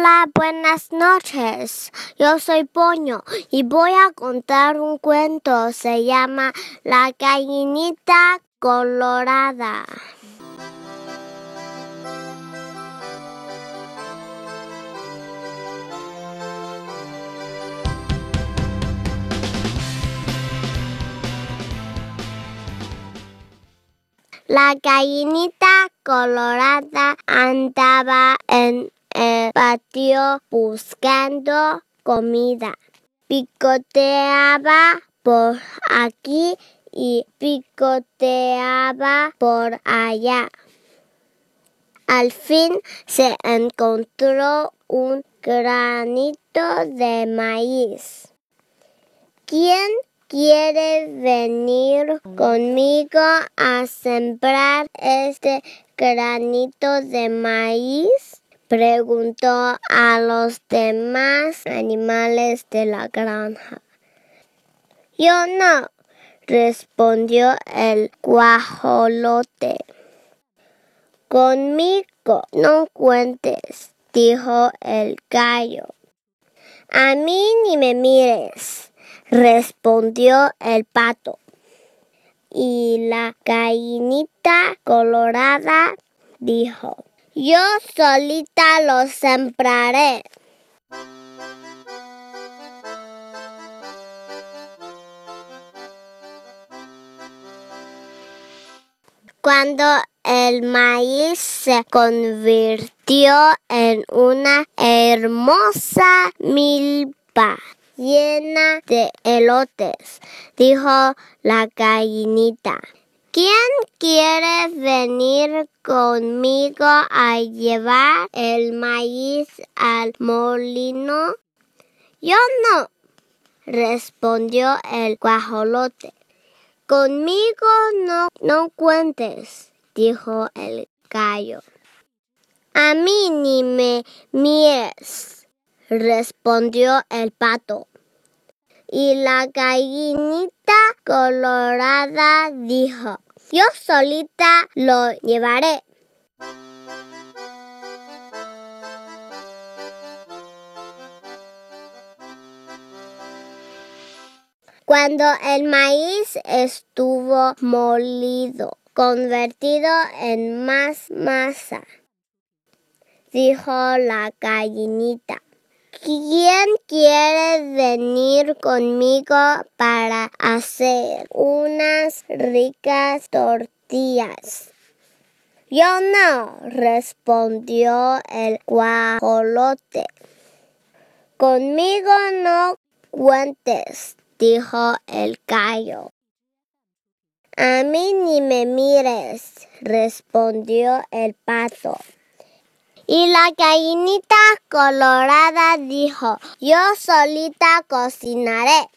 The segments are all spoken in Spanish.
Hola, buenas noches. Yo soy Poño y voy a contar un cuento. Se llama La gallinita colorada. La gallinita colorada andaba en el patio buscando comida. Picoteaba por aquí y picoteaba por allá. Al fin se encontró un granito de maíz. ¿Quién quiere venir conmigo a sembrar este granito de maíz? Preguntó a los demás animales de la granja. Yo no, respondió el guajolote. Conmigo no cuentes, dijo el gallo. A mí ni me mires respondió el pato. Y la gallinita colorada dijo, yo solita lo sembraré. Cuando el maíz se convirtió en una hermosa milpa llena de elotes, dijo la gallinita. ¿Quién quiere venir conmigo a llevar el maíz al molino? Yo no, respondió el guajolote. Conmigo no, no cuentes, dijo el gallo. A mí ni me mires, respondió el pato. Y la gallinita colorada dijo, yo solita lo llevaré. Cuando el maíz estuvo molido, convertido en más masa, dijo la gallinita. ¿Quién quiere venir conmigo para hacer unas ricas tortillas? Yo no, respondió el guajolote. Conmigo no cuentes, dijo el gallo. A mí ni me mires, respondió el pato. Y la gallinita colorada dijo, yo solita cocinaré.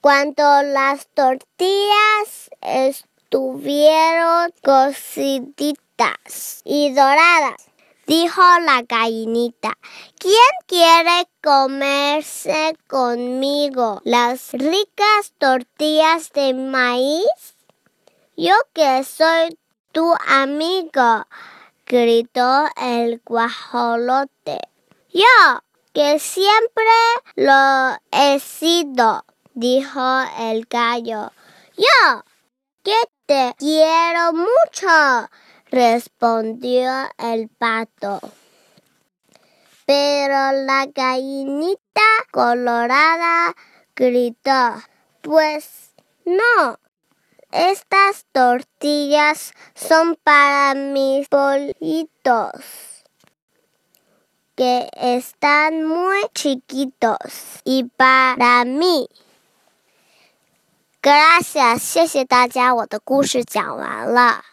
Cuando las tortillas estuvieron cociditas y doradas, dijo la gallinita. ¿Quién quiere comerse conmigo las ricas tortillas de maíz? Yo que soy tu amigo, gritó el guajolote. Yo, que siempre lo he sido, dijo el gallo. Yo, que te quiero mucho, respondió el pato. Pero la gallinita colorada gritó, pues no, estas tortillas son para mis pollitos, que están muy chiquitos, y para mí. Gracias，谢谢大家，我的故事讲完了。